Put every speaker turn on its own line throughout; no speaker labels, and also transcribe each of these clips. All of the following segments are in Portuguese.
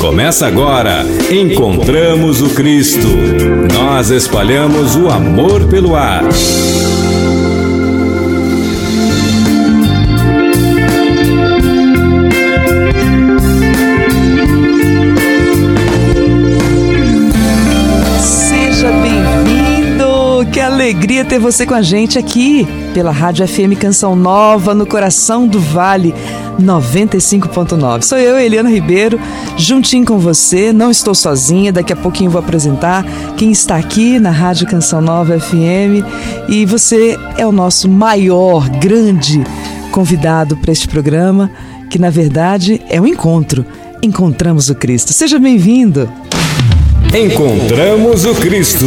Começa agora. Encontramos o Cristo. Nós espalhamos o amor pelo ar.
Seja bem-vindo! Que alegria ter você com a gente aqui pela Rádio FM Canção Nova no coração do Vale 95.9. Sou eu, Eliana Ribeiro, juntinho com você. Não estou sozinha, daqui a pouquinho vou apresentar quem está aqui na Rádio Canção Nova FM e você é o nosso maior, grande convidado para este programa, que na verdade é um encontro. Encontramos o Cristo. Seja bem-vindo.
Encontramos o Cristo.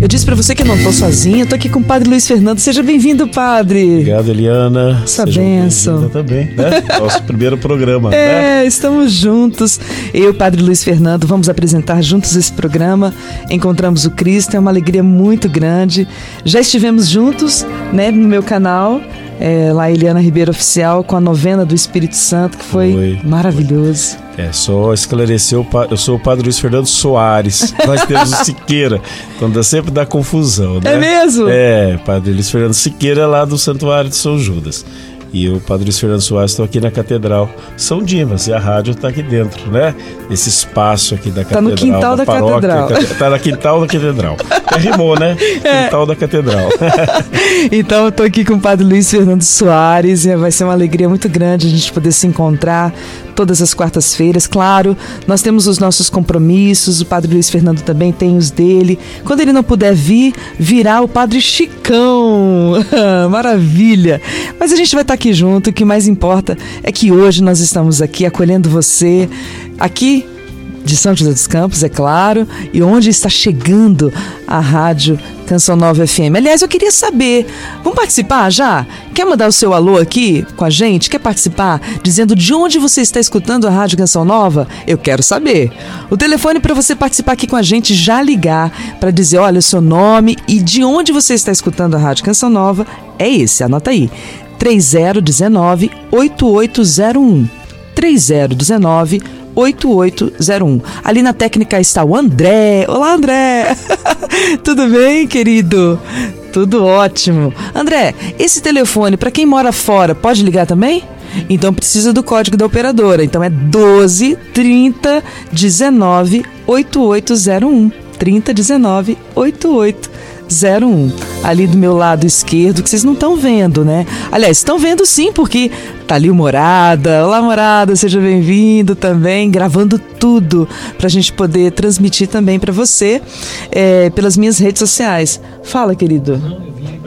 Eu disse para você que eu não tô sozinha, eu tô aqui com o Padre Luiz Fernando. Seja bem-vindo, Padre.
Obrigado, Eliana.
Essa
bem-vinda também, né? Nosso primeiro programa,
É,
né?
estamos juntos. Eu e o Padre Luiz Fernando vamos apresentar juntos esse programa. Encontramos o Cristo, é uma alegria muito grande. Já estivemos juntos, né, no meu canal, é, lá Eliana Ribeiro Oficial, com a novena do Espírito Santo, que foi,
Foi,
maravilhoso.
É, só esclarecer, o eu sou o Padre Luiz Fernando Soares. Nós temos o Siqueira. Então dá sempre dá confusão, né?
É mesmo?
É, Padre Luiz Fernando Siqueira lá do Santuário de São Judas. E eu, Padre Luiz Fernando Soares, estou aqui na Catedral São Dimas. E a rádio está aqui dentro, né? Nesse espaço aqui da
Tá
Catedral.
no quintal da Catedral.
Está no quintal da Catedral. É, rimou, né?
É.
Quintal da Catedral.
Então eu tô aqui com o Padre Luiz Fernando Soares e vai ser uma alegria muito grande a gente poder se encontrar todas as quartas-feiras. Claro, nós temos os nossos compromissos, o Padre Luiz Fernando também tem os dele. Quando ele não puder vir, virá o Padre Chicão. Maravilha! Mas a gente vai estar aqui junto, o que mais importa é que hoje nós estamos aqui acolhendo você aqui de São José dos Campos, é claro, e onde está chegando a rádio Canção Nova FM. Aliás, eu queria saber, vamos participar já? Quer mandar o seu alô aqui com a gente? Quer participar dizendo de onde você está escutando a rádio Canção Nova? Eu quero saber. O telefone para você participar aqui com a gente, já ligar para dizer, olha, o seu nome e de onde você está escutando a rádio Canção Nova é esse, anota aí. 3019 8801. 3019 8801. Ali na técnica está o André. Olá, André. Tudo bem, querido? Tudo ótimo. André, esse telefone para quem mora fora, pode ligar também? Então precisa do código da operadora. Então é 12 30 19 8801. 30 19 8801. 01, ali do meu lado esquerdo, que vocês não estão vendo, né? Aliás, estão vendo sim, porque tá ali o Morada. Olá, Morada, seja bem-vindo também, gravando tudo pra gente poder transmitir também para você é, pelas minhas redes sociais. Fala, querido.
Não, eu vim aparecer.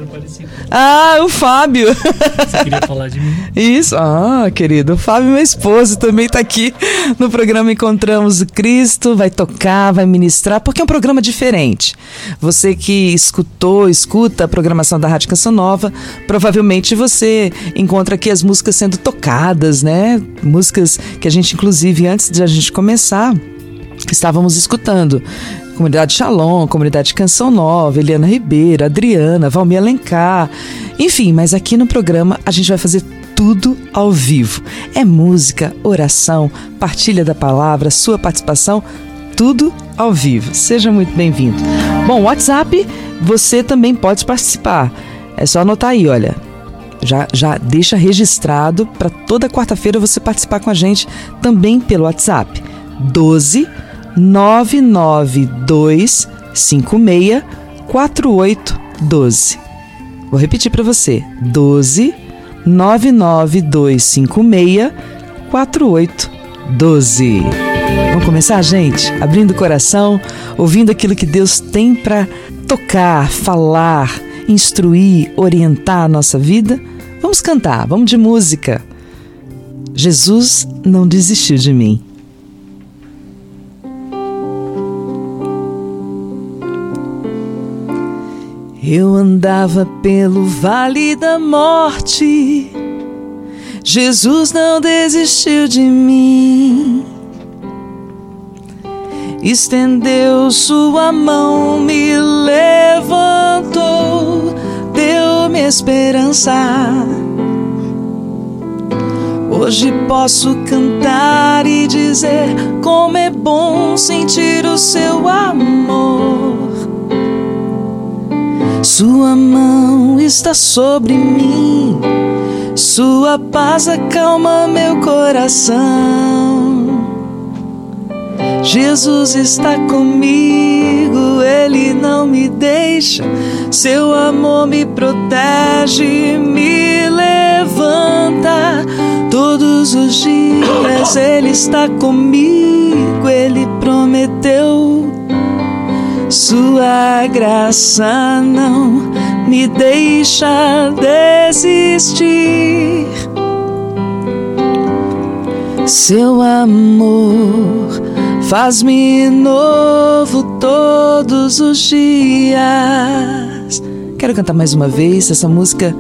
Ah, o Fábio.
Você queria falar de mim?
Isso, ah, querido, o Fábio, meu esposo, também tá aqui no programa Encontramos o Cristo, vai tocar, vai ministrar, porque é um programa diferente. Você que escutou, escuta a programação da Rádio Canção Nova, provavelmente você encontra aqui as músicas sendo tocadas, né? Músicas que a gente, inclusive, antes de a gente começar, estávamos escutando. Comunidade Shalom, Comunidade Canção Nova, Eliana Ribeiro, Adriana, Valmir Alencar. Enfim, mas aqui no programa a gente vai fazer tudo ao vivo. É música, oração, partilha da palavra, sua participação, tudo ao vivo. Seja muito bem-vindo. Bom, WhatsApp, você também pode participar. É só anotar aí, olha. Já, já deixa registrado para toda quarta-feira você participar com a gente também pelo WhatsApp. 12 992 56 4812. Vou repetir para você. 12 99256 4812. Vamos começar, gente? Abrindo o coração, ouvindo aquilo que Deus tem para tocar, falar, instruir, orientar a nossa vida. Vamos cantar, vamos de música. Jesus não desistiu de mim. Eu andava pelo vale da morte, Jesus não desistiu de mim. Estendeu sua mão, me levantou, deu-me esperança. Hoje posso cantar e dizer como é bom sentir o seu Sua mão está sobre mim, sua paz acalma meu coração. Jesus está comigo, Ele não me deixa, seu amor me protege, me levanta. Todos os dias Ele está comigo, Ele prometeu sua graça não me deixa desistir. Seu amor faz-me novo todos os dias. Quero cantar mais uma vez essa música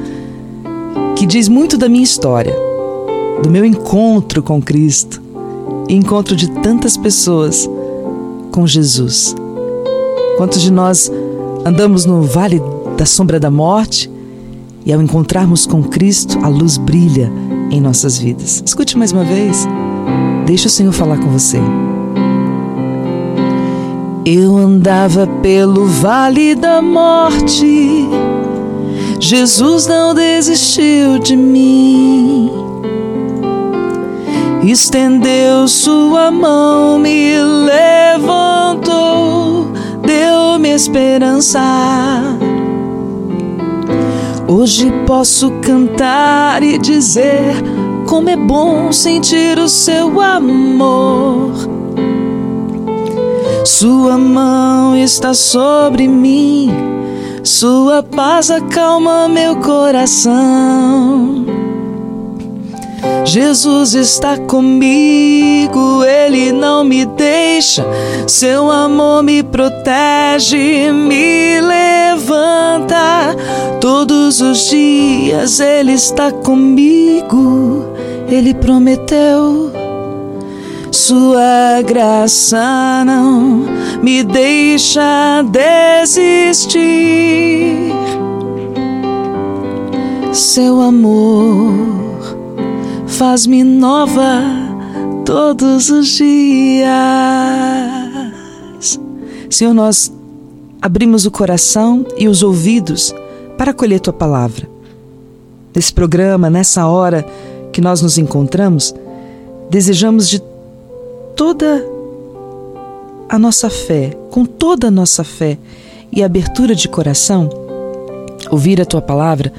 que diz muito da minha história, do meu encontro com Cristo, encontro de tantas pessoas com Jesus. Quantos de nós andamos no vale da sombra da morte e ao encontrarmos com Cristo, a luz brilha em nossas vidas? Escute mais uma vez. Deixa o Senhor falar com você. Eu andava pelo vale da morte, Jesus não desistiu de mim. Estendeu sua mão, me levantou deu-me esperança. Hoje posso cantar e dizer como é bom sentir o seu amor. Sua mão está sobre mim, sua paz acalma meu coração. Jesus está comigo, Ele não me deixa, seu amor me protege, me levanta. Todos os dias Ele está comigo, Ele prometeu. Sua graça não me deixa desistir. Seu amor faz-me nova todos os dias. Senhor, nós abrimos o coração e os ouvidos para acolher tua palavra. Nesse programa, nessa hora que nós nos encontramos, desejamos de toda a nossa fé, com toda a nossa fé e abertura de coração, ouvir a tua palavra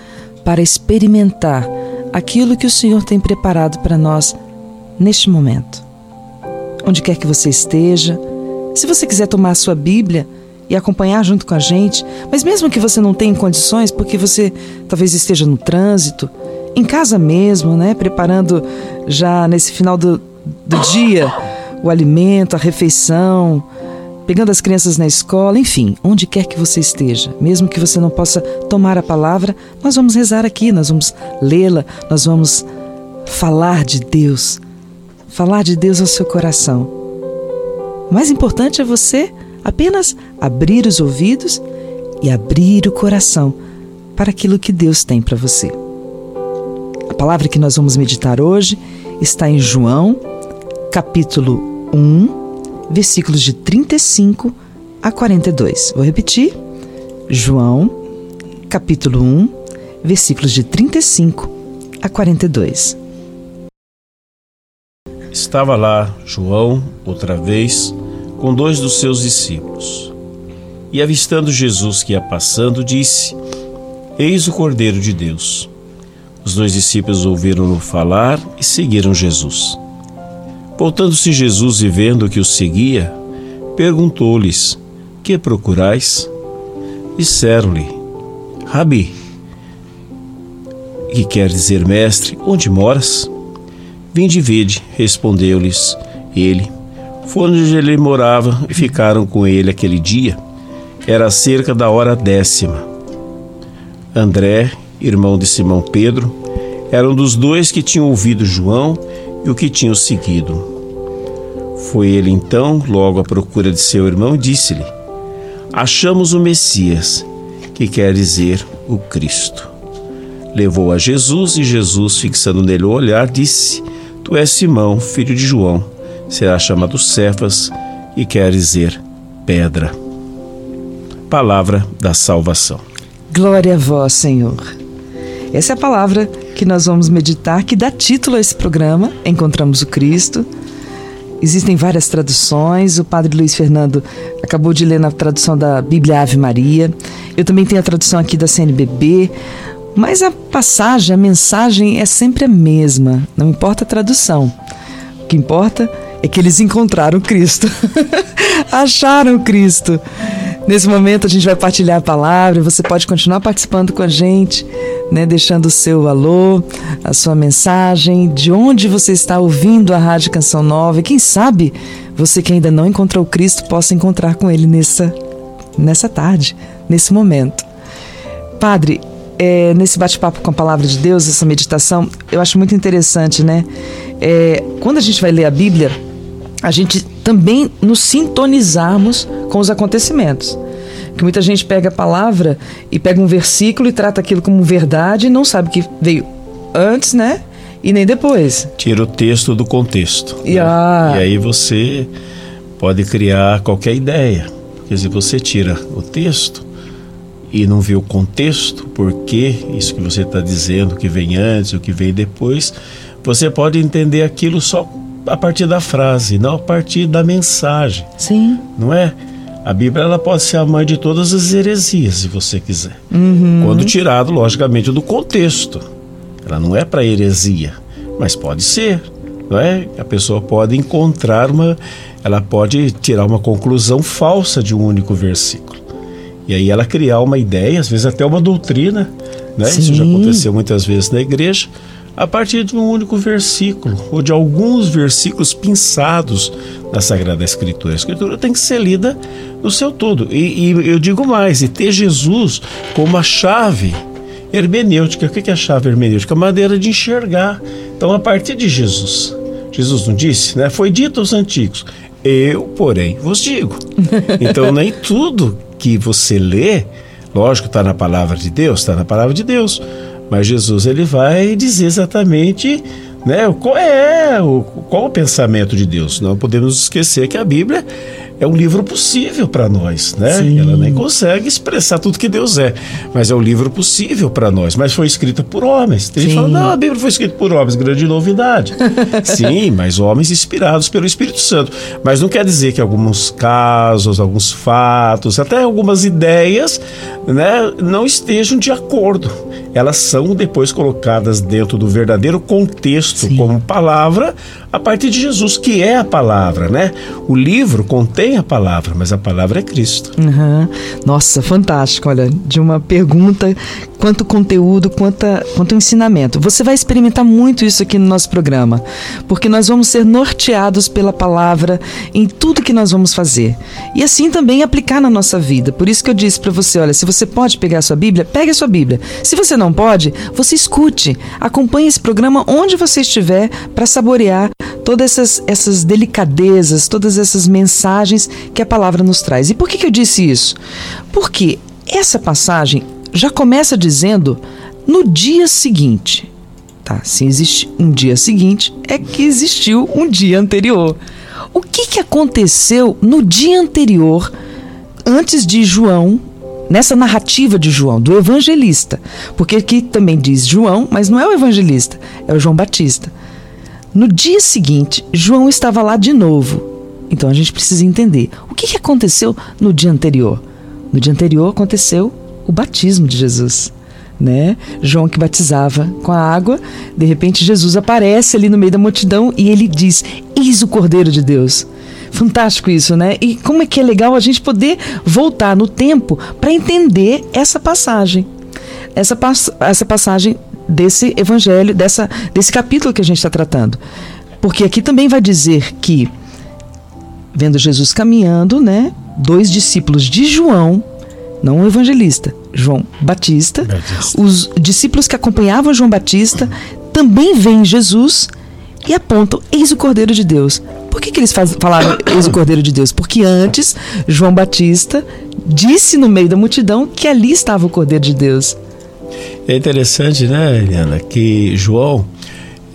para experimentar aquilo que o Senhor tem preparado para nós neste momento. Onde quer que você esteja, se você quiser tomar a sua Bíblia e acompanhar junto com a gente, mas mesmo que você não tenha condições, porque você talvez esteja no trânsito, em casa mesmo, né, preparando já nesse final do, do dia o alimento, a refeição, pegando as crianças na escola, enfim, onde quer que você esteja, mesmo que você não possa tomar a palavra, nós vamos rezar aqui, nós vamos lê-la, nós vamos falar de Deus, falar de Deus ao seu coração. O mais importante é você apenas abrir os ouvidos e abrir o coração para aquilo que Deus tem para você. A palavra que nós vamos meditar hoje está em João, capítulo 1, versículos de 35 a 42. Vou repetir. João, capítulo 1, versículos de 35 a 42.
Estava lá João, outra vez, com dois dos seus discípulos. E avistando Jesus que ia passando, disse: Eis o Cordeiro de Deus. Os dois discípulos ouviram-no falar e seguiram Jesus. Voltando-se Jesus e vendo que os seguia, perguntou-lhes: Que procurais? Disseram-lhe: Rabi, que quer dizer mestre, onde moras? Vinde e vede, respondeu-lhes ele. Foram onde ele morava e ficaram com ele aquele dia. Era cerca da hora décima. André, irmão de Simão Pedro, era um dos dois que tinham ouvido João e o que tinham seguido. Foi ele então, logo à procura de seu irmão, e disse-lhe: Achamos o Messias, que quer dizer o Cristo. Levou a Jesus e Jesus, fixando nele o olhar, disse: Tu és Simão, filho de João, será chamado Cefas, e quer dizer pedra. Palavra da salvação.
Glória a vós, Senhor. Essa é a palavra que nós vamos meditar, que dá título a esse programa, Encontramos o Cristo. Existem várias traduções. O padre Luiz Fernando acabou de ler na tradução da Bíblia Ave Maria. Eu também tenho a tradução aqui da CNBB. Mas a passagem, a mensagem é sempre a mesma, não importa a tradução. O que importa é que eles encontraram Cristo, acharam Cristo. Nesse momento a gente vai partilhar a palavra, você pode continuar participando com a gente, né, deixando o seu alô, a sua mensagem, de onde você está ouvindo a Rádio Canção Nova. E quem sabe você que ainda não encontrou Cristo possa encontrar com Ele nessa, nessa tarde, nesse momento. Padre, é, nesse bate-papo com a palavra de Deus, essa meditação, eu acho muito interessante, né? É, quando a gente vai ler a Bíblia, a gente também nos sintonizarmos com os acontecimentos. Que muita gente pega a palavra e pega um versículo e trata aquilo como verdade e não sabe que veio antes, né? E nem depois.
Tira o texto do contexto.
E,
né?
ah.
e aí você pode criar qualquer ideia. Porque se você tira o texto, e não vê o contexto, por que isso que você está dizendo, que vem antes, o que vem depois, você pode entender aquilo só a partir da frase, não a partir da mensagem.
Sim.
Não é? A Bíblia ela pode ser a mãe de todas as heresias, se você quiser.
Uhum.
Quando tirado, logicamente, do contexto. Ela não é para heresia, mas pode ser. Não é? A pessoa pode encontrar uma. Ela pode tirar uma conclusão falsa de um único versículo. E aí ela criar uma ideia, às vezes até uma doutrina, né? Isso já aconteceu muitas vezes na igreja, a partir de um único versículo, ou de alguns versículos pinçados da Sagrada Escritura. A Escritura tem que ser lida no seu todo. E, e eu digo mais, e ter Jesus como a chave hermenêutica. O que é a chave hermenêutica? A maneira de enxergar. Então, a partir de Jesus, Jesus não disse, né? Foi dito aos antigos, eu, porém, vos digo. Então, nem tudo que você lê, lógico, está na palavra de Deus, está na palavra de Deus, mas Jesus ele vai dizer exatamente né, qual é o, qual o pensamento de Deus. Não podemos esquecer que a Bíblia é um livro possível para nós, né?
Sim.
Ela nem consegue expressar tudo que Deus é, mas é um livro possível para nós, mas foi escrita por homens. Tem gente
Sim.
que fala, não, a Bíblia foi escrita por homens, grande novidade. Sim, mas homens inspirados pelo Espírito Santo. Mas não quer dizer que alguns casos, alguns fatos, até algumas ideias, né, não estejam de acordo. Elas são depois colocadas dentro do verdadeiro contexto
Sim.
como palavra a partir de Jesus, que é a palavra, né? O livro contém a palavra, mas a palavra é Cristo.
Uhum. Nossa, fantástico. Olha, de uma pergunta, quanto conteúdo, quanta, quanto ensinamento. Você vai experimentar muito isso aqui no nosso programa, porque nós vamos ser norteados pela palavra em tudo que nós vamos fazer. E assim também aplicar na nossa vida. Por isso que eu disse para você, olha, se você pode pegar a sua Bíblia, pegue a sua Bíblia. Se você não pode, você escute, acompanhe esse programa onde você estiver para saborear todas essas, essas delicadezas, todas essas mensagens que a palavra nos traz. E por que, que eu disse isso? Porque essa passagem já começa dizendo no dia seguinte. Tá, se existe um dia seguinte, é que existiu um dia anterior. O que, que aconteceu no dia anterior, antes de João, nessa narrativa de João, do evangelista? Porque aqui também diz João, mas não é o evangelista, é o João Batista. No dia seguinte, João estava lá de novo. Então a gente precisa entender o que, aconteceu no dia anterior. No dia anterior aconteceu o batismo de Jesus. Né? João que batizava com a água, de repente Jesus aparece ali no meio da multidão e ele diz: Eis o Cordeiro de Deus. Fantástico isso, né? E como é que é legal a gente poder voltar no tempo para entender essa passagem. Essa, pass essa passagem desse evangelho, dessa, desse capítulo que a gente está tratando. Porque aqui também vai dizer que, vendo Jesus caminhando, né? Dois discípulos de João, não o evangelista, João Batista,
Batista.
os discípulos que acompanhavam João Batista também veem Jesus e apontam: Eis o Cordeiro de Deus. Por que, que eles faz, falaram Eis o Cordeiro de Deus? Porque antes João Batista disse no meio da multidão que ali estava o Cordeiro de Deus.
É interessante, né, Eliana, que João,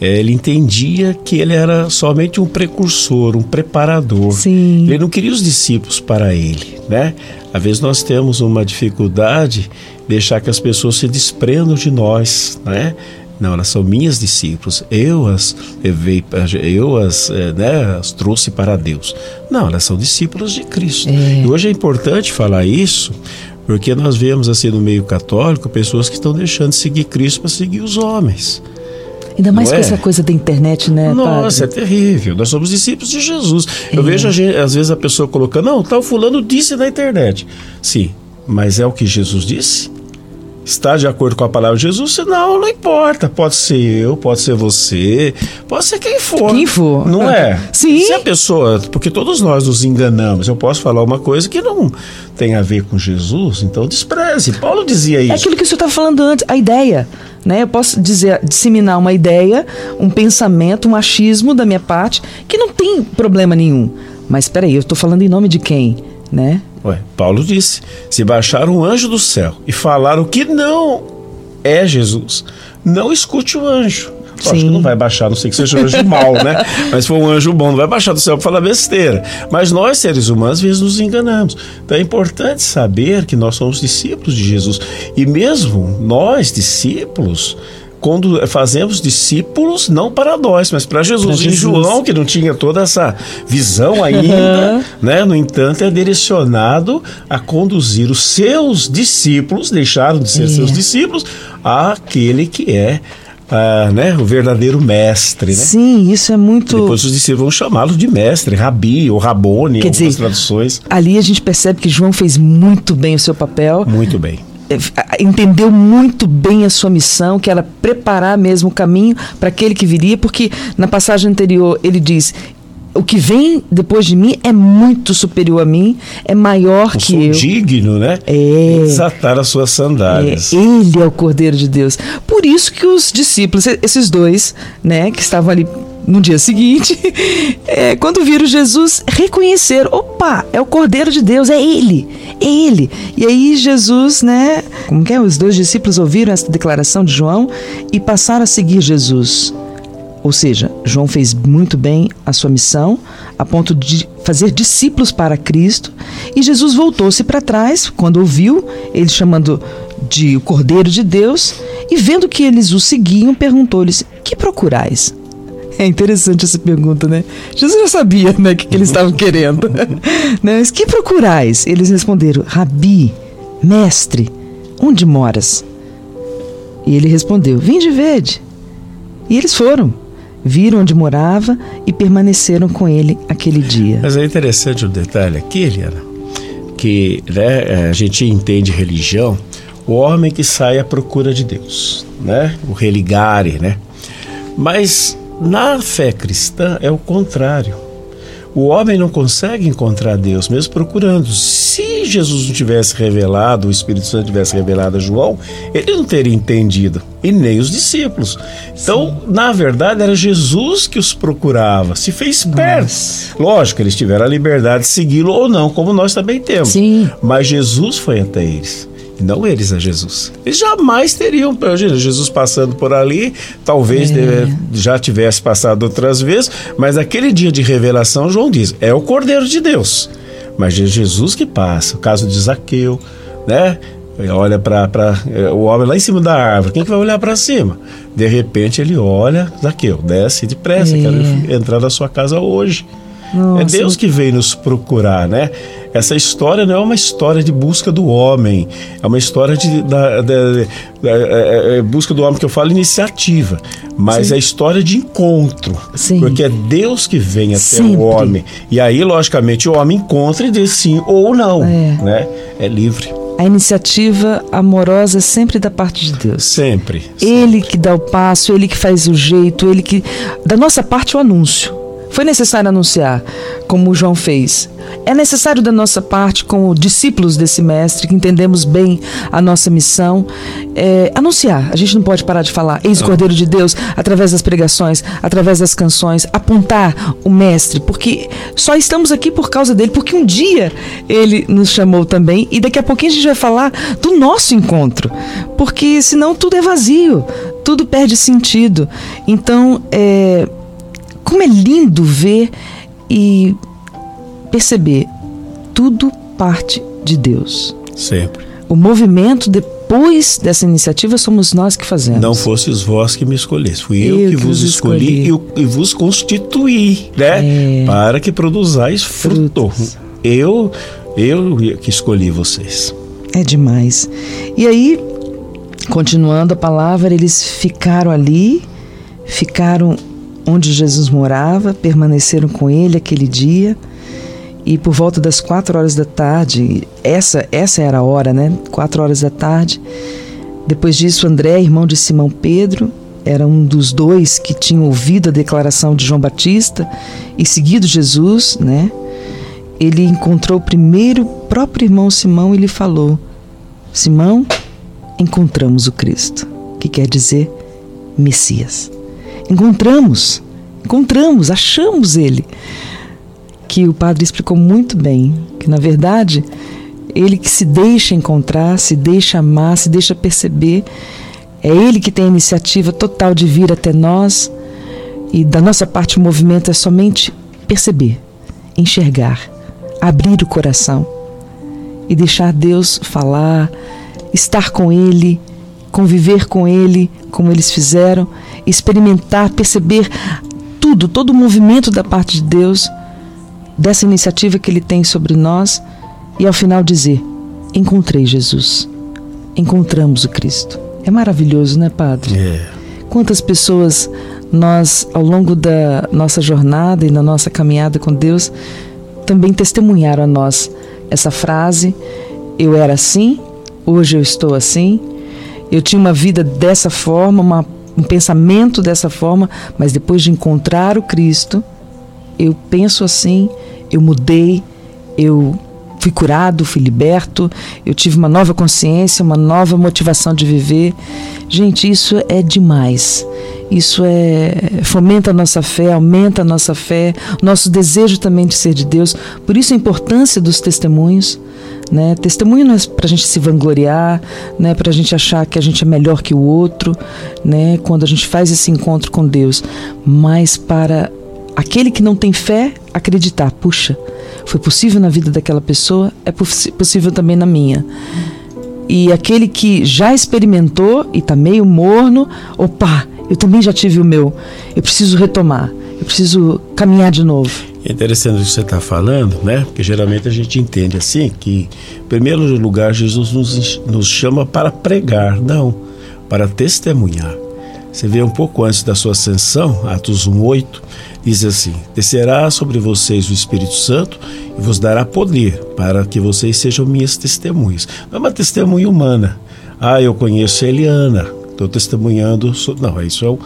ele entendia que ele era somente um precursor, um preparador.
Sim.
Ele não queria os discípulos para ele, né? Às vezes nós temos uma dificuldade de deixar que as pessoas se desprendam de nós, né? Não, elas são minhas discípulos. Eu as levei, eu as, eh, né, as trouxe para Deus. Não, elas são discípulos de Cristo.
É.
E hoje é importante falar isso, porque nós vemos assim no meio católico pessoas que estão deixando de seguir Cristo para seguir os homens.
Ainda mais
Não
com
é?
essa coisa da internet, né,
Nossa, é
padre?
terrível. Nós somos discípulos de Jesus. Eu vejo às vezes a pessoa colocando, não, tal fulano disse na internet. Sim, mas é o que Jesus disse? Está de acordo com a palavra de Jesus? Não, não importa. Pode ser eu, pode ser você, pode ser quem for.
Quem for.
Não é?
Sim.
Se a pessoa, porque todos nós nos enganamos. Eu posso falar uma coisa que não tem a ver com Jesus, então despreze. Paulo dizia isso.
É aquilo que o senhor estava falando antes, a ideia. Né? Eu posso dizer, disseminar uma ideia, um pensamento, um achismo da minha parte, que não tem problema nenhum. Mas espera aí, eu estou falando em nome de quem? Né?
Ué, Paulo disse: se baixar um anjo do céu e falar o que não é Jesus, não escute o anjo. Lógico
Sim.
que não vai baixar, não sei que seja um anjo mau, né? Mas se for um anjo bom, não vai baixar do céu para falar besteira. Mas nós, seres humanos, às vezes nos enganamos. Então é importante saber que nós somos discípulos de Jesus. E mesmo nós, discípulos, quando fazemos discípulos não para nós, mas para Jesus.
Jesus.
João, que não tinha toda essa visão ainda, né? No entanto, é direcionado a conduzir os seus discípulos, deixaram de ser
É.
seus discípulos, àquele que é ah, né, o verdadeiro mestre, né?
Sim, isso é muito.
Depois os discípulos vão chamá-lo de mestre, rabi ou rabone,
Quer
em
dizer,
algumas traduções.
Ali a gente percebe que João fez muito bem o seu papel.
Muito bem.
É, entendeu muito bem a sua missão, que era preparar mesmo o caminho para aquele que viria, porque na passagem anterior ele diz: o que vem depois de mim é muito superior a mim, é maior
Eu
que
sou
eu.
digno, né?
É.
Desatar as suas sandálias.
É, ele é o Cordeiro de Deus. Por isso que os discípulos, esses dois, né, que estavam ali no dia seguinte, é, quando viram Jesus, reconheceram: opa, é o Cordeiro de Deus, é ele, é ele. E aí Jesus, né, como que é? Os dois discípulos ouviram essa declaração de João e passaram a seguir Jesus. Ou seja, João fez muito bem a sua missão, a ponto de fazer discípulos para Cristo, e Jesus voltou-se para trás quando ouviu ele chamando de Cordeiro de Deus, e vendo que eles o seguiam, perguntou-lhes: "Que procurais?" É interessante essa pergunta, né? Jesus já sabia, né, o que, que eles estavam querendo. né? Mas que procurais? Eles responderam: Rabi, mestre, onde moras? E ele respondeu: Vinde e vede. E eles foram, viram onde morava e permaneceram com ele aquele dia.
Mas é interessante o detalhe aqui, Eliana, que né, a gente entende religião, o homem que sai à procura de Deus, né? O religare, né? Mas na fé cristã é o contrário. O homem não consegue encontrar Deus, mesmo procurando. Se Jesus não tivesse revelado, o Espírito Santo tivesse revelado a João, ele não teria entendido, e nem os discípulos. Então, na verdade, era Jesus que os procurava, se fez perto. Lógico, eles tiveram a liberdade de segui-lo ou não, como nós também temos.
Sim.
Mas Jesus foi até eles. Não eles a Jesus. Eles jamais teriam. Jesus passando por ali, talvez eh, já tivesse passado outras vezes, mas aquele dia de revelação, João diz: é o Cordeiro de Deus. Mas é Jesus que passa. O caso de Zaqueu, né? Olha para o homem lá em cima da árvore. Quem que vai olhar para cima? De repente ele olha, Zaqueu, desce depressa,
É.
quero entrar na sua casa hoje.
Nossa,
é Deus que veio nos procurar, né? Essa história não é uma história de busca do homem, é uma história de da, da- da- é- é busca do homem que eu falo iniciativa, mas
Sim.
é história de encontro,
Sim.
porque é Deus que vem até
Sempre.
o homem e aí logicamente o homem encontra e diz sim ou não,
É.
né? É livre
A iniciativa amorosa é sempre da parte de Deus.
sempre.
Ele que dá o passo, ele que faz o jeito, ele que. Da nossa parte, o anúncio. Foi necessário anunciar, como o João fez. É necessário da nossa parte, como discípulos desse mestre, que entendemos bem a nossa missão, é, anunciar. A gente não pode parar de falar. Eis o Cordeiro de Deus, através das pregações, através das canções, apontar o mestre, porque só estamos aqui por causa dele, porque um dia ele nos chamou também, e daqui a pouquinho a gente vai falar do nosso encontro, porque senão tudo é vazio, tudo perde sentido. Então, é como é lindo ver e perceber tudo parte de Deus.
Sempre.
O movimento depois dessa iniciativa somos nós que fazemos.
Não fosses vós que me escolhesse, fui eu,
Eu
que
que
vos
vos
escolhi,
escolhi.
E, e vos constituí, né?
É.
Para que produzais fruto.
Frutos.
Eu, eu que escolhi vocês.
É demais. E aí, continuando a palavra, eles ficaram ali, ficaram onde Jesus morava, permaneceram com ele aquele dia. E por volta das quatro horas da tarde, essa, essa era a hora, né? Quatro horas da tarde. Depois disso, André, irmão de Simão Pedro, era um dos dois que tinham ouvido a declaração de João Batista e seguido Jesus, né? Ele encontrou primeiro o próprio irmão Simão e lhe falou: Simão, encontramos o Cristo, que quer dizer Messias. Encontramos, encontramos, achamos ele. Que o padre explicou muito bem, que na verdade ele que se deixa encontrar, se deixa amar, se deixa perceber, é ele que tem a iniciativa total de vir até nós e da nossa parte o movimento é somente perceber, enxergar, abrir o coração e deixar Deus falar, estar com Ele, conviver com Ele, como eles fizeram, experimentar, perceber tudo, todo o movimento da parte de Deus, dessa iniciativa que Ele tem sobre nós, e ao final dizer: Encontrei Jesus, encontramos o Cristo. É maravilhoso, né, Padre?
É.
Quantas pessoas nós, ao longo da nossa jornada e na nossa caminhada com Deus, também testemunharam a nós essa frase: Eu era assim, hoje eu estou assim, eu tinha uma vida dessa forma, uma, um pensamento dessa forma, mas depois de encontrar o Cristo, eu penso assim, eu mudei, eu fui curado, fui liberto, eu tive uma nova consciência, uma nova motivação de viver. Gente, isso é demais. Isso é fomenta a nossa fé, aumenta a nossa fé, nosso desejo também de ser de Deus. Por isso a importância dos testemunhos. Né? Testemunho não é para a gente se vangloriar, né? para a gente achar que a gente é melhor que o outro, né? quando a gente faz esse encontro com Deus, mas para aquele que não tem fé acreditar, puxa, foi possível na vida daquela pessoa, é possível também na minha. E aquele que já experimentou e está meio morno, opa, eu também já tive o meu, eu preciso retomar, eu preciso caminhar de novo.
É interessante o que você está falando, né? Porque geralmente a gente entende assim que, em primeiro lugar, Jesus nos, nos chama para pregar, não, para testemunhar. Você vê um pouco antes da sua ascensão, Atos 1,8, diz assim: Descerá sobre vocês o Espírito Santo e vos dará poder para que vocês sejam minhas testemunhas. Não é uma testemunha humana. Ah, eu conheço a Eliana, estou testemunhando. Não, isso é o.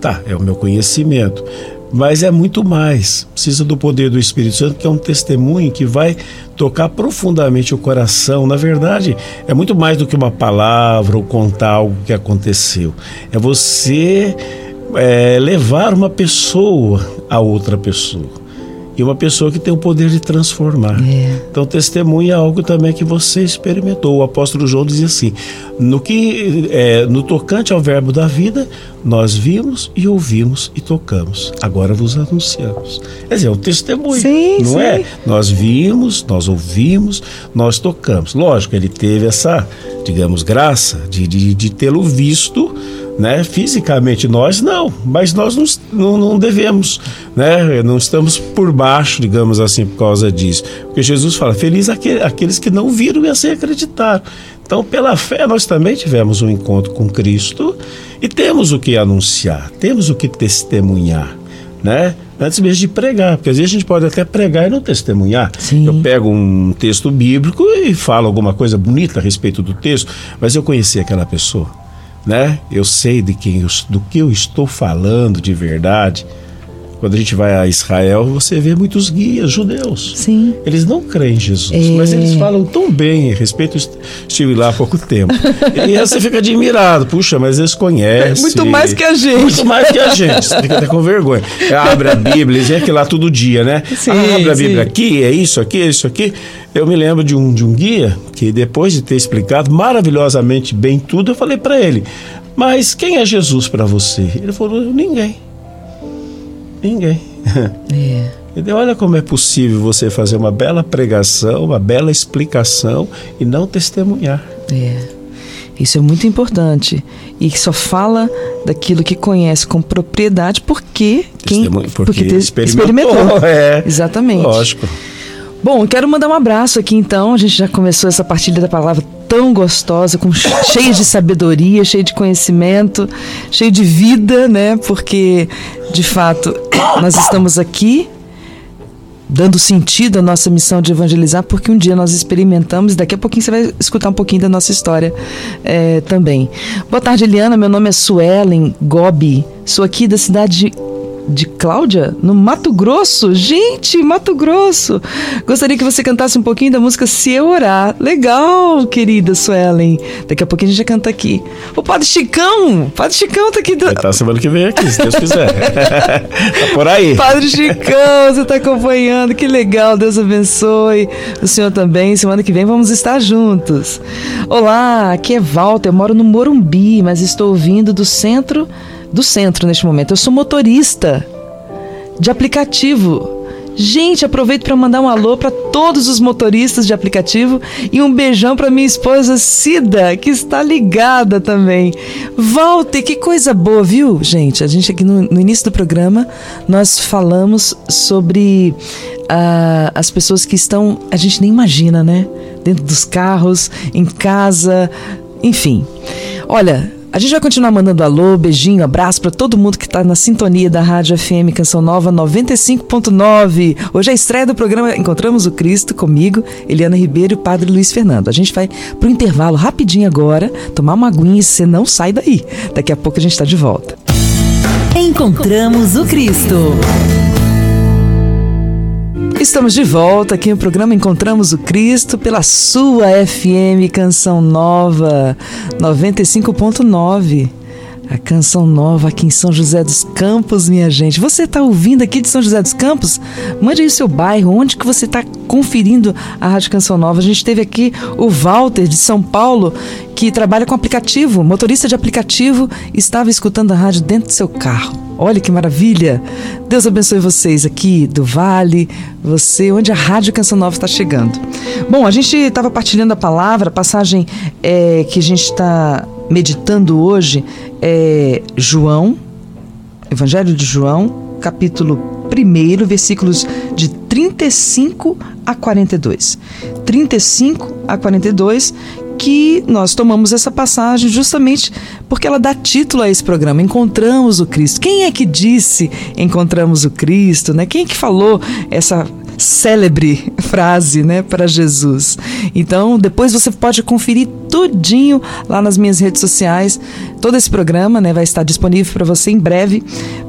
Tá, é o meu conhecimento. Mas é muito mais. Precisa do poder do Espírito Santo, que é um testemunho que vai tocar profundamente o coração. Na verdade, é muito mais do que uma palavra ou contar algo que aconteceu. É você é, levar uma pessoa a outra pessoa. E uma pessoa que tem o poder de transformar.
É.
Então, testemunha algo também que você experimentou. O apóstolo João dizia assim: no que é, no tocante ao verbo da vida, nós vimos e ouvimos e tocamos. Agora vos anunciamos. Quer dizer, é um testemunho,
Sim,
não
sim.
é? Nós vimos, nós ouvimos, nós tocamos. Lógico, ele teve essa, digamos, graça de, de, de tê-lo visto né? Fisicamente nós não, mas nós não, não, devemos, né? Não estamos por baixo, digamos assim, por causa disso. Porque Jesus fala: feliz aquele, aqueles que não viram e assim acreditaram. Então, pela fé, nós também tivemos um encontro com Cristo e temos o que anunciar, temos o que testemunhar, né? Antes mesmo de pregar, porque às vezes a gente pode até pregar e não testemunhar.
Sim.
Eu pego um texto bíblico e falo alguma coisa bonita a respeito do texto, mas eu conheci aquela pessoa né? Eu sei de quem eu, do que eu estou falando de verdade. Quando a gente vai a Israel, você vê muitos guias judeus.
Sim.
Eles não creem em Jesus,
É.
mas eles falam tão bem a respeito. Estive lá há pouco tempo. e aí você fica admirado. Puxa, mas eles conhecem.
Muito mais que a gente.
Muito mais que a gente. Você fica até com vergonha. Abre a Bíblia, eles vêm aqui lá todo dia, né?
Sim,
Abre a
sim.
Bíblia aqui, é isso aqui, é isso aqui. Eu me lembro de um, de um guia que, depois de ter explicado maravilhosamente bem tudo, eu falei para ele: Mas quem é Jesus para você? Ele falou: Ninguém. Ninguém.
É.
Entendeu? Olha como é possível você fazer uma bela pregação, uma bela explicação e não testemunhar.
É. Isso é muito importante. E só fala daquilo que conhece com propriedade porque quem
Testemunho, porque
te-
experimentou. É.
Exatamente.
Lógico.
Bom, quero mandar um abraço aqui então. A gente já começou essa partilha da palavra tão gostosa, com cheio de sabedoria, cheio de conhecimento, cheio de vida, né? Porque de fato nós estamos aqui dando sentido à nossa missão de evangelizar, porque um dia nós experimentamos, daqui a pouquinho você vai escutar um pouquinho da nossa história eh, também. Boa tarde, Eliana. Meu nome é Suelen Gobi. Sou aqui da cidade de Cláudia, no Mato Grosso. Gente, Mato Grosso. Gostaria que você cantasse um pouquinho da música Se Eu Orar. Legal, querida Suelen. Daqui a pouquinho a gente já canta aqui. O Padre Chicão, o Padre Chicão tá aqui. Do...
Vai estar semana que vem aqui, se Deus quiser. tá por aí.
Padre Chicão, você está acompanhando, que legal, Deus abençoe. O senhor também, semana que vem vamos estar juntos. Olá, aqui é Walter, eu moro no Morumbi, mas estou ouvindo do centro, do centro neste momento. Eu sou motorista de aplicativo. Gente, aproveito para mandar um alô para todos os motoristas de aplicativo e um beijão para minha esposa Cida, que está ligada também. Walter, que coisa boa, viu, gente? A gente aqui no, no início do programa nós falamos sobre ah, as pessoas que estão, a gente nem imagina, né? Dentro dos carros, em casa, enfim. Olha, a gente vai continuar mandando alô, beijinho, abraço para todo mundo que está na sintonia da Rádio FM Canção Nova 95.9. Hoje é a estreia do programa Encontramos o Cristo comigo, Eliana Ribeiro e o Padre Luiz Fernando. A gente vai pro intervalo rapidinho agora, tomar uma aguinha e você não sai daí. Daqui a pouco a gente está de volta.
Encontramos o Cristo.
Estamos de volta aqui no programa Encontramos o Cristo pela sua FM Canção Nova 95.9. A Canção Nova aqui em São José dos Campos, minha gente. Você está ouvindo aqui de São José dos Campos? Mande aí o seu bairro, onde que você está conferindo a Rádio Canção Nova. A gente teve aqui o Walter de São Paulo, que trabalha com aplicativo, motorista de aplicativo, estava escutando a rádio dentro do seu carro. Olha que maravilha! Deus abençoe vocês aqui do Vale, você, onde a Rádio Canção Nova está chegando. Bom, a gente estava partilhando a palavra, a passagem é, que a gente está meditando hoje é João, Evangelho de João, capítulo 1, versículos de 35 a 42. 35 a 42, que nós tomamos essa passagem justamente porque ela dá título a esse programa, Encontramos o Cristo. Quem é que disse Encontramos o Cristo, né? Quem é que falou essa célebre frase, né, para Jesus. Então, depois você pode conferir tudinho lá nas minhas redes sociais. Todo esse programa, né, vai estar disponível para você em breve,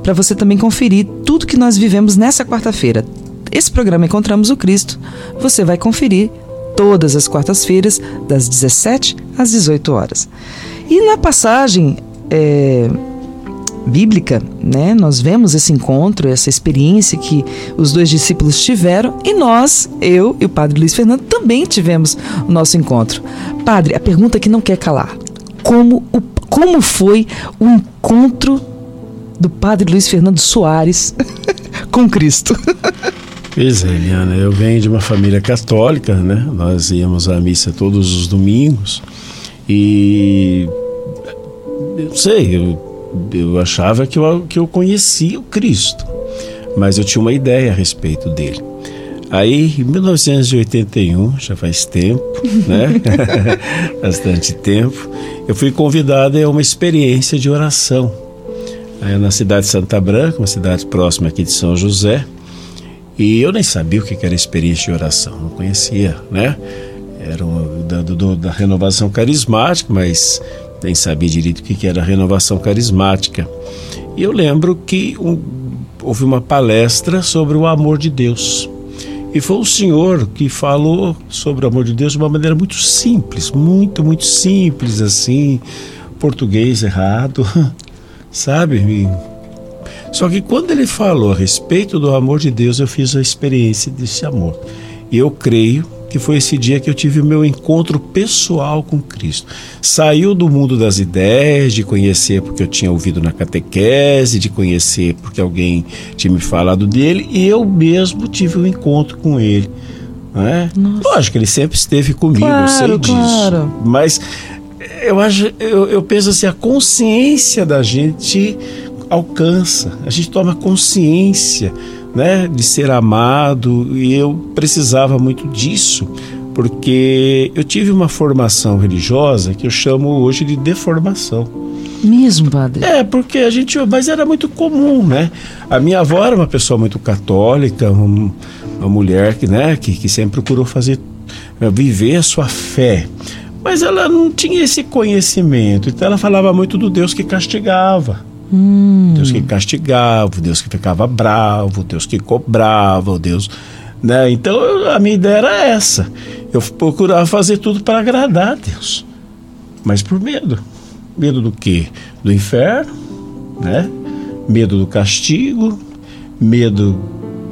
para você também conferir tudo que nós vivemos nessa quarta-feira. Esse programa Encontramos o Cristo, você vai conferir todas as quartas-feiras, das 17 às 18 horas. E na passagem é, bíblica, né, nós vemos esse encontro, essa experiência que os dois discípulos tiveram e nós, eu e o Padre Luiz Fernando, também tivemos o nosso encontro. Padre, a pergunta que não quer calar: como, o, como foi o encontro do Padre Luiz Fernando Soares com Cristo?
Pois é, Eliana, eu venho de uma família católica, né? Nós íamos à missa todos os domingos e eu sei, eu, eu achava que eu, que eu conhecia o Cristo, mas eu tinha uma ideia a respeito dele. Aí, em 1981, já faz tempo, né? Bastante tempo, eu fui convidado a uma experiência de oração. Aí, na cidade de Santa Branca, uma cidade próxima aqui de São José, e eu nem sabia o que era experiência de oração, não conhecia, né? Era um, da, do, da renovação carismática, mas nem sabia direito o que era renovação carismática. E eu lembro que um houve uma palestra sobre o amor de Deus. E foi o senhor que falou sobre o amor de Deus de uma maneira muito simples, muito, muito simples assim, português errado, sabe? Só que quando ele falou a respeito do amor de Deus, eu fiz a experiência desse amor. E eu creio que foi esse dia que eu tive o meu encontro pessoal com Cristo. Saiu do mundo das ideias, de conhecer porque eu tinha ouvido na catequese, de conhecer porque alguém tinha me falado dele, e eu mesmo tive um encontro com ele. Né? Lógico, ele sempre esteve comigo,
Claro,
eu sei disso.
claro.
Mas eu acho, eu, eu penso assim, a consciência da gente alcança, a gente toma consciência, né, de ser amado e eu precisava muito disso, porque eu tive uma formação religiosa que eu chamo hoje de deformação.
Mesmo, padre.
É, porque a gente, mas era muito comum, né? A minha avó era uma pessoa muito católica, um- uma mulher que, né, que, que sempre procurou fazer eh, viver a sua fé. Mas ela não tinha esse conhecimento, então ela falava muito do Deus que castigava. Deus que castigava, Deus que ficava bravo, Deus que cobrava, Deus. Né? Então eu- a minha ideia era essa. Eu procurava fazer tudo para agradar a Deus. Mas por medo. Medo do quê? Do inferno, né? Medo do castigo, medo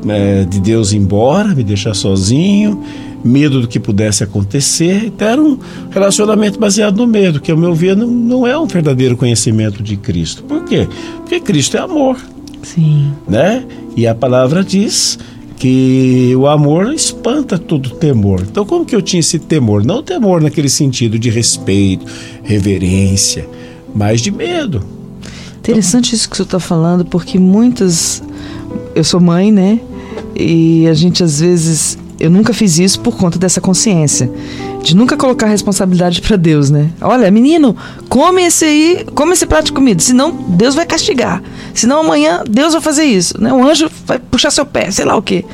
é, de Deus ir embora, me deixar sozinho, medo do que pudesse acontecer. Então era um relacionamento baseado no medo, que ao meu ver não, não é um verdadeiro conhecimento de Cristo. Por quê? Porque Cristo é amor
Sim.
né? E a palavra diz que o amor espanta todo temor. Então, como que eu tinha esse temor? Não temor naquele sentido de respeito, reverência, mas de medo.
Interessante isso que você está falando, porque muitas. Eu sou mãe, né? E a gente às vezes. Eu nunca fiz isso por conta dessa consciência. De nunca colocar responsabilidade para Deus, né? Olha, menino, come esse aí, come esse prato de comida, senão Deus vai castigar. Senão amanhã Deus vai fazer isso, né? O anjo vai puxar seu pé, sei lá o quê.